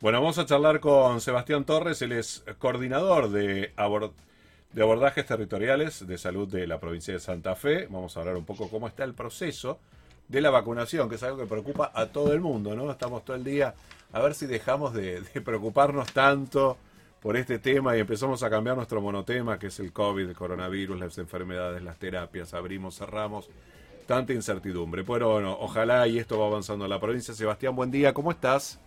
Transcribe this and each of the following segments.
Bueno, vamos a charlar con Sebastián Torres, él es coordinador de, de abordajes territoriales de salud de la provincia de Santa Fe. Vamos a hablar un poco cómo está el proceso de la vacunación, que es algo que preocupa a todo el mundo, ¿no? Estamos todo el día a ver si dejamos de, de preocuparnos tanto por este tema y empezamos a cambiar nuestro monotema, que es el COVID, el coronavirus, las enfermedades, las terapias, abrimos, cerramos, tanta incertidumbre. Pero bueno, ojalá y esto va avanzando en la provincia. Sebastián, buen día, ¿cómo estás?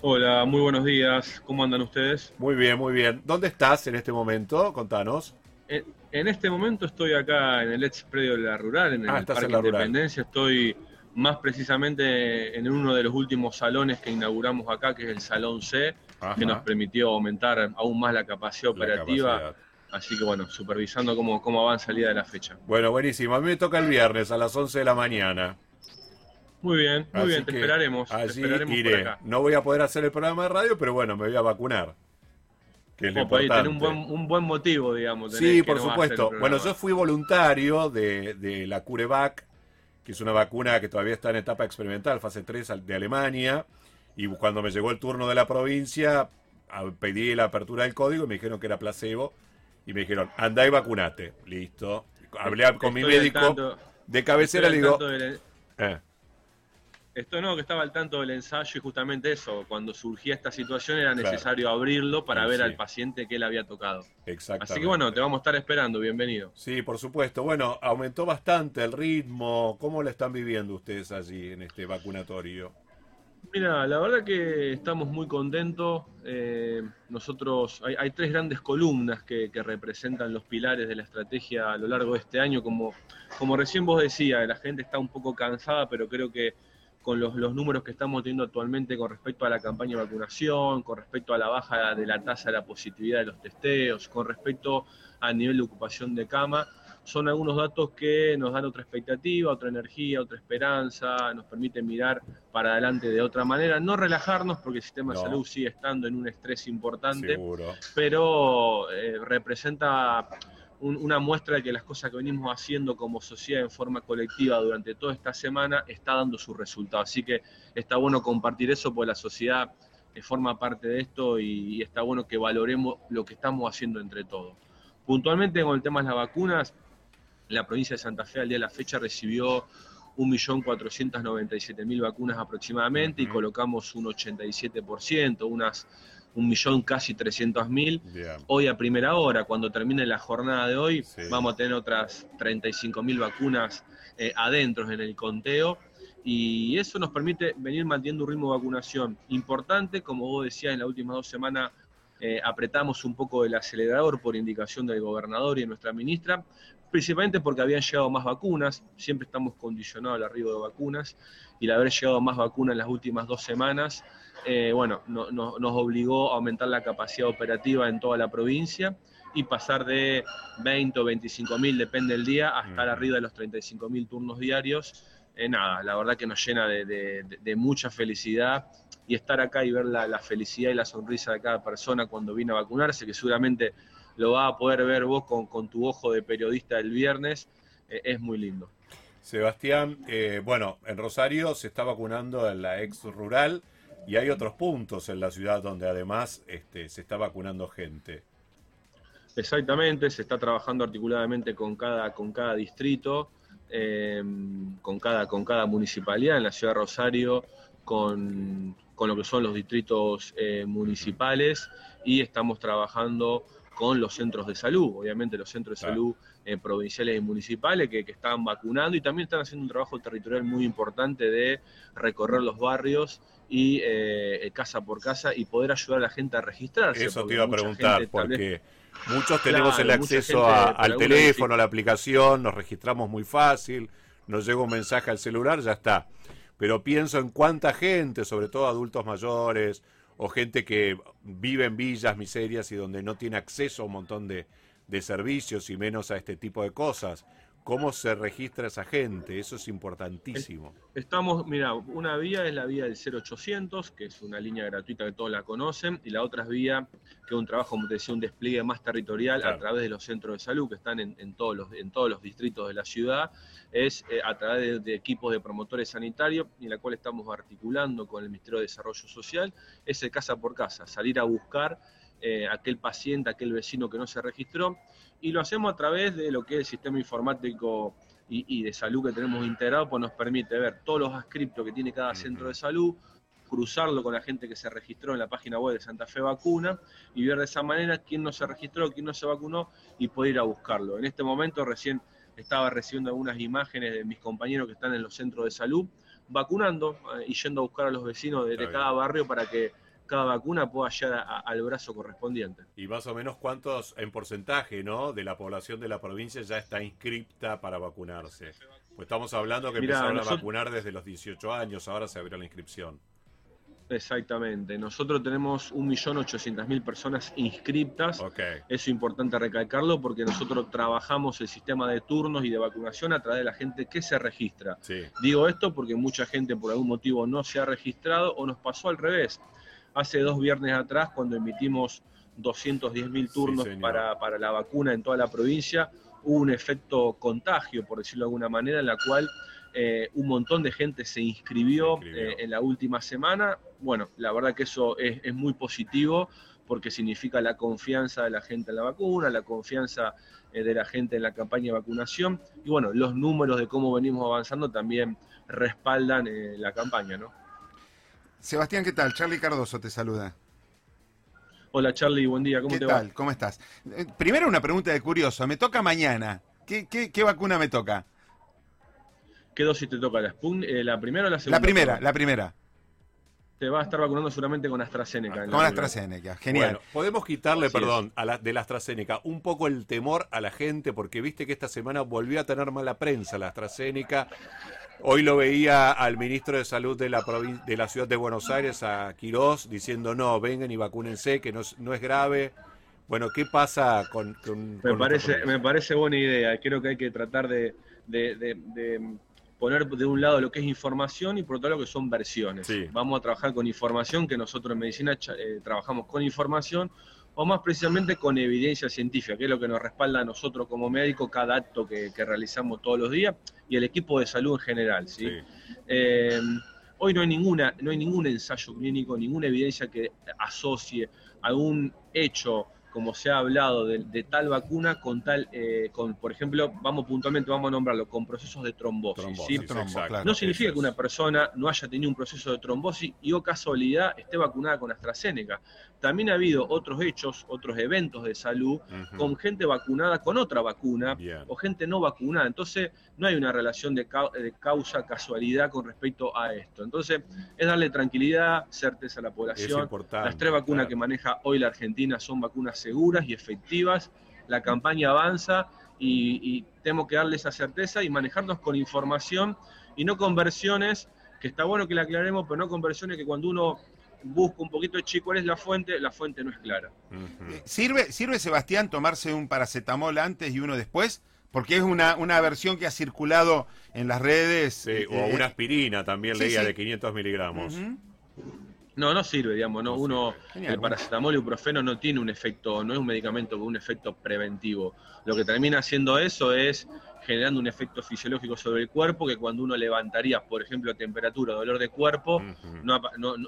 Hola, muy buenos días. ¿Cómo andan ustedes? Muy bien, muy bien. ¿Dónde estás en este momento? Contanos. En, este momento estoy acá en el ex predio de la Rural, en ah, el Parque Independencia. Estoy más precisamente en uno de los últimos salones que inauguramos acá, que es el Salón C, que nos permitió aumentar aún más la capacidad operativa. Así que bueno, supervisando cómo, cómo avanza el día de la fecha. Bueno, buenísimo. A mí me toca el viernes a las 11 de la mañana. Muy bien, muy bien, te esperaremos. Así iré. No voy a poder hacer el programa de radio, pero bueno, me voy a vacunar. Que es lo un buen, un buen motivo, digamos. Sí, por supuesto. Bueno, yo fui voluntario de, de la CureVac, que es una vacuna que todavía está en etapa experimental, fase 3 de Alemania. Y cuando me llegó el turno de la provincia, pedí la apertura del código y me dijeron que era placebo. Y me dijeron, anda y vacunate. Listo. Hablé con mi médico de cabecera, le digo... Eh. Esto no, que estaba al tanto del ensayo y justamente eso, cuando surgía esta situación era necesario abrirlo para ver al paciente que él había tocado. Exactamente. Así que bueno, te vamos a estar esperando, bienvenido. Sí, por supuesto. Bueno, aumentó bastante el ritmo. ¿Cómo lo están viviendo ustedes allí en este vacunatorio? Mira, la verdad que estamos muy contentos. Eh, nosotros, hay, tres grandes columnas que, representan los pilares de la estrategia a lo largo de este año. Como, como recién vos decías, la gente está un poco cansada, pero creo que con los, números que estamos teniendo actualmente con respecto a la campaña de vacunación, con respecto a la baja de la tasa de la positividad de los testeos, con respecto al nivel de ocupación de cama, son algunos datos que nos dan otra expectativa, otra energía, otra esperanza, nos permiten mirar para adelante de otra manera, no relajarnos porque el sistema de salud sigue estando en un estrés importante, pero eh, representa una muestra de que las cosas que venimos haciendo como sociedad en forma colectiva durante toda esta semana está dando su resultado. Así que está bueno compartir eso porque la sociedad eh, forma parte de esto y, está bueno que valoremos lo que estamos haciendo entre todos. Puntualmente con el tema de las vacunas, la provincia de Santa Fe al día de la fecha recibió 1.497.000 vacunas aproximadamente y colocamos un 87%, unas un millón casi 300 mil. Hoy a primera hora, cuando termine la jornada de hoy, vamos a tener otras 35 mil vacunas eh, adentro en el conteo. Y eso nos permite venir manteniendo un ritmo de vacunación importante. Como vos decías, en las últimas dos semanas eh, apretamos un poco el acelerador por indicación del gobernador y de nuestra ministra, principalmente porque habían llegado más vacunas, siempre estamos condicionados al arribo de vacunas, y el haber llegado más vacunas en las últimas dos semanas, eh, bueno, nos obligó a aumentar la capacidad operativa en toda la provincia y pasar de 20 o 25 mil, depende del día, a estar arriba de los 35 mil turnos diarios. Eh, nada, la verdad que nos llena de, mucha felicidad y estar acá y ver la, felicidad y la sonrisa de cada persona cuando viene a vacunarse, que seguramente lo va a poder ver vos con, tu ojo de periodista el viernes, eh, es muy lindo. Sebastián, bueno, en Rosario se está vacunando en la ex rural. Y hay otros puntos en la ciudad donde además este, se está vacunando gente. Exactamente, se está trabajando articuladamente con cada, con cada distrito, em, con, cada, con cada municipalidad en la ciudad de Rosario, con, lo que son los distritos eh, municipales y estamos trabajando con los centros de salud, obviamente los centros de salud eh, provinciales y municipales que, que, están vacunando y también están haciendo un trabajo territorial muy importante de recorrer los barrios y eh, casa por casa y poder ayudar a la gente a registrarse. Eso te iba a preguntar, porque muchos tenemos el acceso al teléfono, a la aplicación, nos registramos muy fácil, nos llega un mensaje al celular, ya está. Pero pienso en cuánta gente, sobre todo adultos mayores o gente que vive en villas, miserias y donde no tiene acceso a un montón de, de servicios y menos a este tipo de cosas. Cómo se registra esa gente, eso es importantísimo. Estamos, mira, una vía es la vía del 0800, que es una línea gratuita que todos la conocen, y la otra vía, que es un trabajo, como te decía, un despliegue más territorial a través de los centros de salud que están en, todos, los, en todos los distritos de la ciudad, es eh, a través de, equipos de promotores sanitarios, y la cual estamos articulando con el Ministerio de Desarrollo Social, es el casa por casa, salir a buscar eh, aquel paciente, aquel vecino que no se registró, y lo hacemos a través de lo que es el sistema informático y, de salud que tenemos integrado, pues nos permite ver todos los ascriptos que tiene cada centro de salud, cruzarlo con la gente que se registró en la página web de Santa Fe Vacuna y ver de esa manera quién no se registró, quién no se vacunó y poder ir a buscarlo. En este momento recién estaba recibiendo algunas imágenes de mis compañeros que están en los centros de salud vacunando eh, y yendo a buscar a los vecinos de cada barrio para que cada vacuna pueda llegar al brazo correspondiente. Y más o menos cuántos en porcentaje ¿no? de la población de la provincia ya está inscripta para vacunarse. Pues estamos hablando que empezaron a vacunar desde los 18 años, ahora se abrió la inscripción. Exactamente. Nosotros tenemos 1.800.000 personas inscriptas. Eso es importante recalcarlo porque nosotros trabajamos el sistema de turnos y de vacunación a través de la gente que se registra. Digo esto porque mucha gente por algún motivo no se ha registrado o nos pasó al revés hace dos viernes atrás, cuando emitimos 210.000 turnos para, la vacuna en toda la provincia, hubo un efecto contagio, por decirlo de alguna manera, en la cual eh, un montón de gente se inscribió, eh, en la última semana. Bueno, la verdad que eso es, muy positivo porque significa la confianza de la gente en la vacuna, la confianza eh, de la gente en la campaña de vacunación y bueno, los números de cómo venimos avanzando también respaldan la campaña, ¿no? Sebastián, ¿qué tal? Charlie Cardoso te saluda. Hola Charlie, buen día, ¿cómo te va? ¿Qué tal? ¿Cómo estás? Eh, primero una pregunta de curioso, me toca mañana. ¿Qué, qué, vacuna me toca? ¿Qué dosis te toca? ¿La, eh, ¿La primera o la segunda? La primera, la primera. Te va a estar vacunando seguramente con AstraZeneca. con AstraZeneca, genial. Bueno, podemos quitarle, perdón, a la, de la AstraZeneca un poco el temor a la gente, porque viste que esta semana volvió a tener mala prensa la AstraZeneca. Hoy lo veía al ministro de Salud de la, de la ciudad de Buenos Aires, a Quirós, diciendo no, vengan y vacúnense, que no es, no es grave. Bueno, ¿qué pasa con...? me, parece, me parece buena idea. Creo que hay que tratar de, poner de un lado lo que es información y por otro lado lo que son versiones. Vamos a trabajar con información, que nosotros en medicina eh, trabajamos con información, o más precisamente con evidencia científica, que es lo que nos respalda a nosotros como médicos cada acto que, realizamos todos los días y el equipo de salud en general. ¿sí? Eh, hoy no hay, ninguna, no hay ningún ensayo clínico, ninguna evidencia que asocie algún hecho como se ha hablado de, tal vacuna con tal, eh, con, por ejemplo, vamos puntualmente, vamos a nombrarlo, con procesos de trombosis. no significa que una persona no haya tenido un proceso de trombosis y o casualidad esté vacunada con AstraZeneca. También ha habido otros hechos, otros eventos de salud con gente vacunada con otra vacuna o gente no vacunada. Entonces, no hay una relación de, causa-casualidad con respecto a esto. Entonces, es darle tranquilidad, certeza a la población. Las tres vacunas que maneja hoy la Argentina son vacunas seguras y efectivas. La campaña avanza y, tenemos que darle esa certeza y manejarnos con información y no con versiones, que está bueno que la aclaremos, pero no con versiones que cuando uno busca un poquito de chico cuál es la fuente, la fuente no es clara. ¿Sirve, ¿Sirve, Sebastián, tomarse un paracetamol antes y uno después? Porque es una, una versión que ha circulado en las redes. o eh, una aspirina también leía de 500 miligramos. No, no sirve, digamos, no, uno, el paracetamol y el ibuprofeno no tiene un efecto, no es un medicamento con un efecto preventivo. Lo que termina haciendo eso es generando un efecto fisiológico sobre el cuerpo que cuando uno levantaría, por ejemplo, temperatura, dolor de cuerpo, no,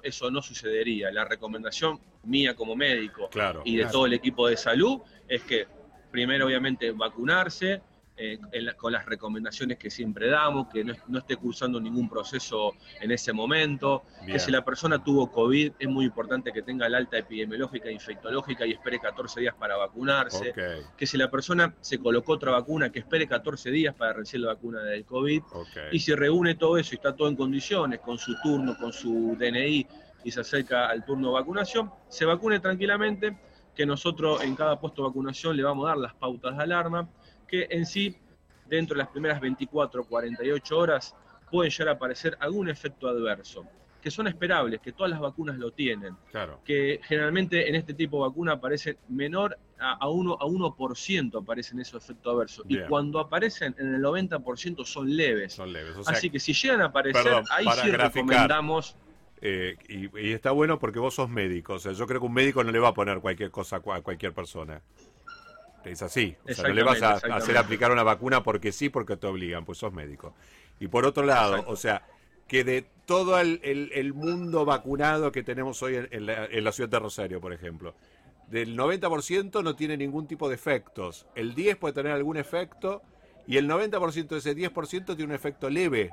eso no sucedería. La recomendación mía como médico y de todo el equipo de salud es que primero obviamente vacunarse, eh, con las recomendaciones que siempre damos, que no, esté cursando ningún proceso en ese momento, que si la persona tuvo COVID es muy importante que tenga la alta epidemiológica e infectológica y espere 14 días para vacunarse, que si la persona se colocó otra vacuna, que espere 14 días para recibir la vacuna del COVID, y si reúne todo eso y está todo en condiciones, con su turno, con su DNI, y se acerca al turno de vacunación, se vacune tranquilamente, que nosotros en cada puesto de vacunación le vamos a dar las pautas de alarma, que en sí, dentro de las primeras 24 o 48 horas, puede llegar a aparecer algún efecto adverso. que son esperables, que todas las vacunas lo tienen. Claro. Que generalmente en este tipo de vacuna aparecen menor a, a 1%, a 1% aparecen esos efectos adversos. Y cuando aparecen en el 90% son leves. Son leves. Así que si llegan a aparecer, ahí sí recomendamos... Eh, y, está bueno porque vos sos médico. O sea, yo creo que un médico no le va a poner cualquier cosa a cualquier persona. Es así. O sea, no le vas a hacer aplicar una vacuna porque sí, porque te obligan, pues sos médico. Y por otro lado, o sea, que de todo el, mundo vacunado que tenemos hoy en, la, ciudad de Rosario, por ejemplo, del 90% no tiene ningún tipo de efectos. El 10 puede tener algún efecto y el 90% de ese 10% tiene un efecto leve.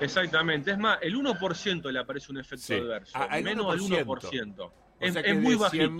Exactamente. Es más, el 1% le aparece un efecto adverso. Ah, menos del 1%. Es, muy bajito.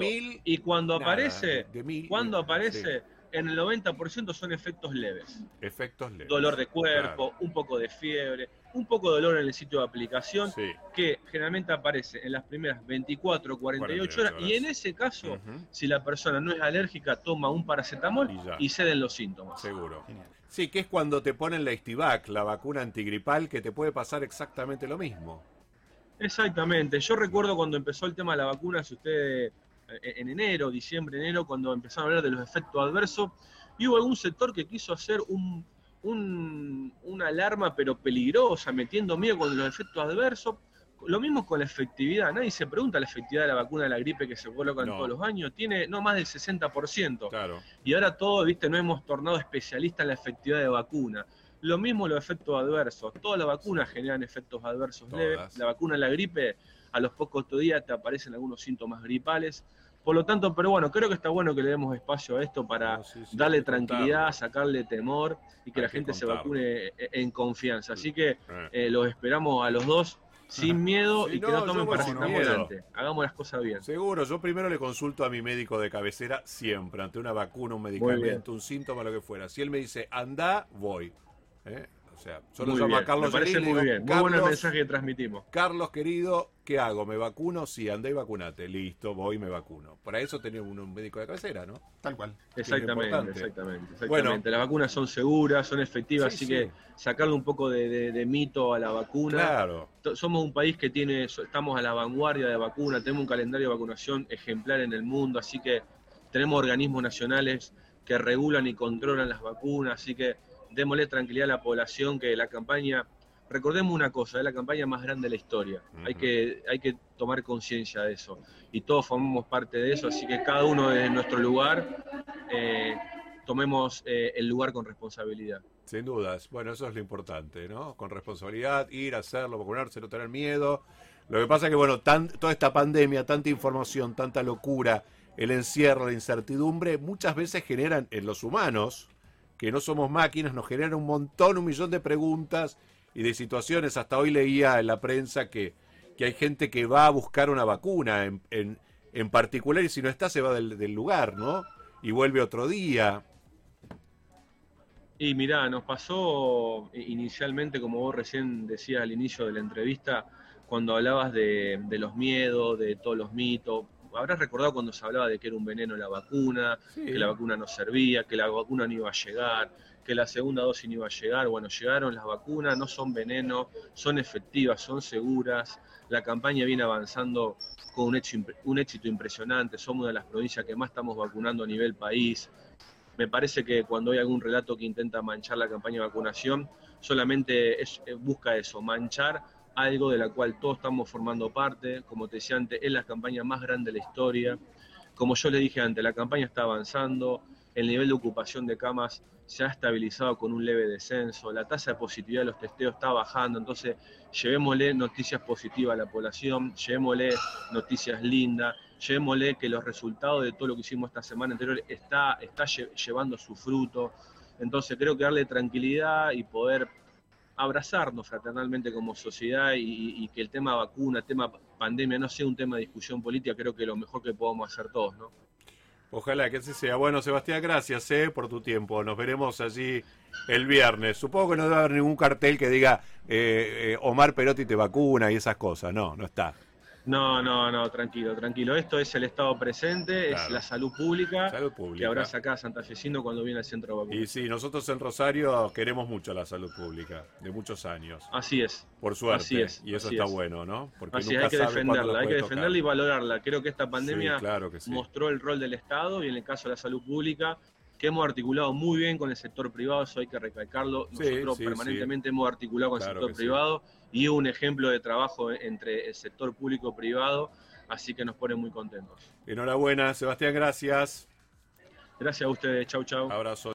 y cuando aparece, cuando aparece, en el 90% son efectos leves. Efectos leves. Dolor de cuerpo, un poco de fiebre, un poco de dolor en el sitio de aplicación, que generalmente aparece en las primeras 24 o 48, horas, Y en ese caso, si la persona no es alérgica, toma un paracetamol y, ceden los síntomas. Seguro. Sí, que es cuando te ponen la Estivac, la vacuna antigripal, que te puede pasar exactamente lo mismo. Exactamente. Yo recuerdo cuando empezó el tema de la vacuna, si usted eh, en enero, diciembre, enero, cuando empezaron a hablar de los efectos adversos, y hubo algún sector que quiso hacer un, una alarma pero peligrosa, metiendo miedo con los efectos adversos. Lo mismo con la efectividad. Nadie se pregunta la efectividad de la vacuna de la gripe que se coloca todos los años. Tiene no más del 60%. Claro. Y ahora todo, viste, no hemos tornado especialistas en la efectividad de vacuna. Lo mismo los efectos adversos. Todas las vacunas generan efectos adversos leves. La vacuna de la gripe, a los pocos días te aparecen algunos síntomas gripales. Por lo tanto, pero bueno, creo que está bueno que le demos espacio a esto para darle tranquilidad, sacarle temor y que la gente se vacune e-, en confianza. Así que eh. Eh, los esperamos a los dos sin miedo y que no tomen paracetamol antes. Hagamos las cosas bien. Seguro, yo primero le consulto a mi médico de cabecera siempre, ante una vacuna, un medicamento, un síntoma, lo que fuera. Si él me dice, anda, voy. ¿Eh? O sea, solo llamo a Carlos Me parece muy bien. Muy buen mensaje que transmitimos. Carlos, querido, ¿qué hago? ¿Me vacuno? Sí, andé y vacunate. Listo, voy y me vacuno. Para eso tenía un, médico de cabecera, ¿no? Tal cual. Exactamente, exactamente, Bueno, Las vacunas son seguras, son efectivas, así que sacarle un poco de, mito a la vacuna. Claro. Somos un país que tiene, estamos a la vanguardia de vacuna, tenemos un calendario de vacunación ejemplar en el mundo, así que tenemos organismos nacionales que regulan y controlan las vacunas, así que démosle tranquilidad a la población que la campaña, recordemos una cosa, es la campaña más grande de la historia, hay, que, hay que tomar conciencia de eso y todos formamos parte de eso, así que cada uno de nuestro lugar eh, tomemos eh, el lugar con responsabilidad. Sin dudas, bueno, eso es lo importante, ¿no? Con responsabilidad, ir a hacerlo, vacunarse, no tener miedo. Lo que pasa es que, bueno, toda esta pandemia, tanta información, tanta locura, el encierro, la incertidumbre, muchas veces generan en los humanos, que no somos máquinas, nos genera un montón, un millón de preguntas y de situaciones. Hasta hoy leía en la prensa que, que hay gente que va a buscar una vacuna en, en, particular y si no está se va del, lugar, ¿no? Y vuelve otro día. Y mirá, nos pasó inicialmente, como vos recién decías al inicio de la entrevista, cuando hablabas de, de los miedos, de todos los mitos, habrás recordado cuando se hablaba de que era un veneno la vacuna, que la vacuna no servía, que la vacuna no iba a llegar, que la segunda dosis no iba a llegar. Bueno, llegaron las vacunas, no son veneno, son efectivas, son seguras. La campaña viene avanzando con un, hecho, un éxito impresionante. Somos una de las provincias que más estamos vacunando a nivel país. Me parece que cuando hay algún relato que intenta manchar la campaña de vacunación, solamente es, busca eso, manchar algo de la cual todos estamos formando parte. Como te decía antes, es la campaña más grande de la historia. Como yo le dije antes, la campaña está avanzando, el nivel de ocupación de camas se ha estabilizado con un leve descenso, la tasa de positividad de los testeos está bajando, entonces llevémosle noticias positivas a la población, llevémosle noticias lindas, llevémosle que los resultados de todo lo que hicimos esta semana anterior está, está llevando su fruto. Entonces creo que darle tranquilidad y poder abrazarnos fraternalmente como sociedad y, que el tema vacuna, el tema pandemia no sea un tema de discusión política, creo que lo mejor que podemos hacer todos, ¿no? Ojalá que así sea. Bueno, Sebastián, gracias eh, por tu tiempo. Nos veremos allí el viernes. Supongo que no debe haber ningún cartel que diga eh, eh, Omar Perotti te vacuna y esas cosas. No, no está. No, no, no, tranquilo, tranquilo. Esto es el Estado presente, es la salud pública, salud pública. que habrá acá Fecino cuando viene al centro de vacunación. Y sí, nosotros en Rosario queremos mucho la salud pública, de muchos años. Así es. Por suerte. Así es. Y eso está bueno, ¿no? Porque así hay que defenderla, hay que defenderla y valorarla. Creo que esta pandemia mostró el rol del Estado y en el caso de la salud pública que hemos articulado muy bien con el sector privado, eso hay que recalcarlo. Nosotros permanentemente hemos articulado con el sector privado y un ejemplo de trabajo entre el sector público y privado, así que nos pone muy contentos. Enhorabuena, Sebastián, gracias. Gracias a ustedes, chau chau. Abrazo.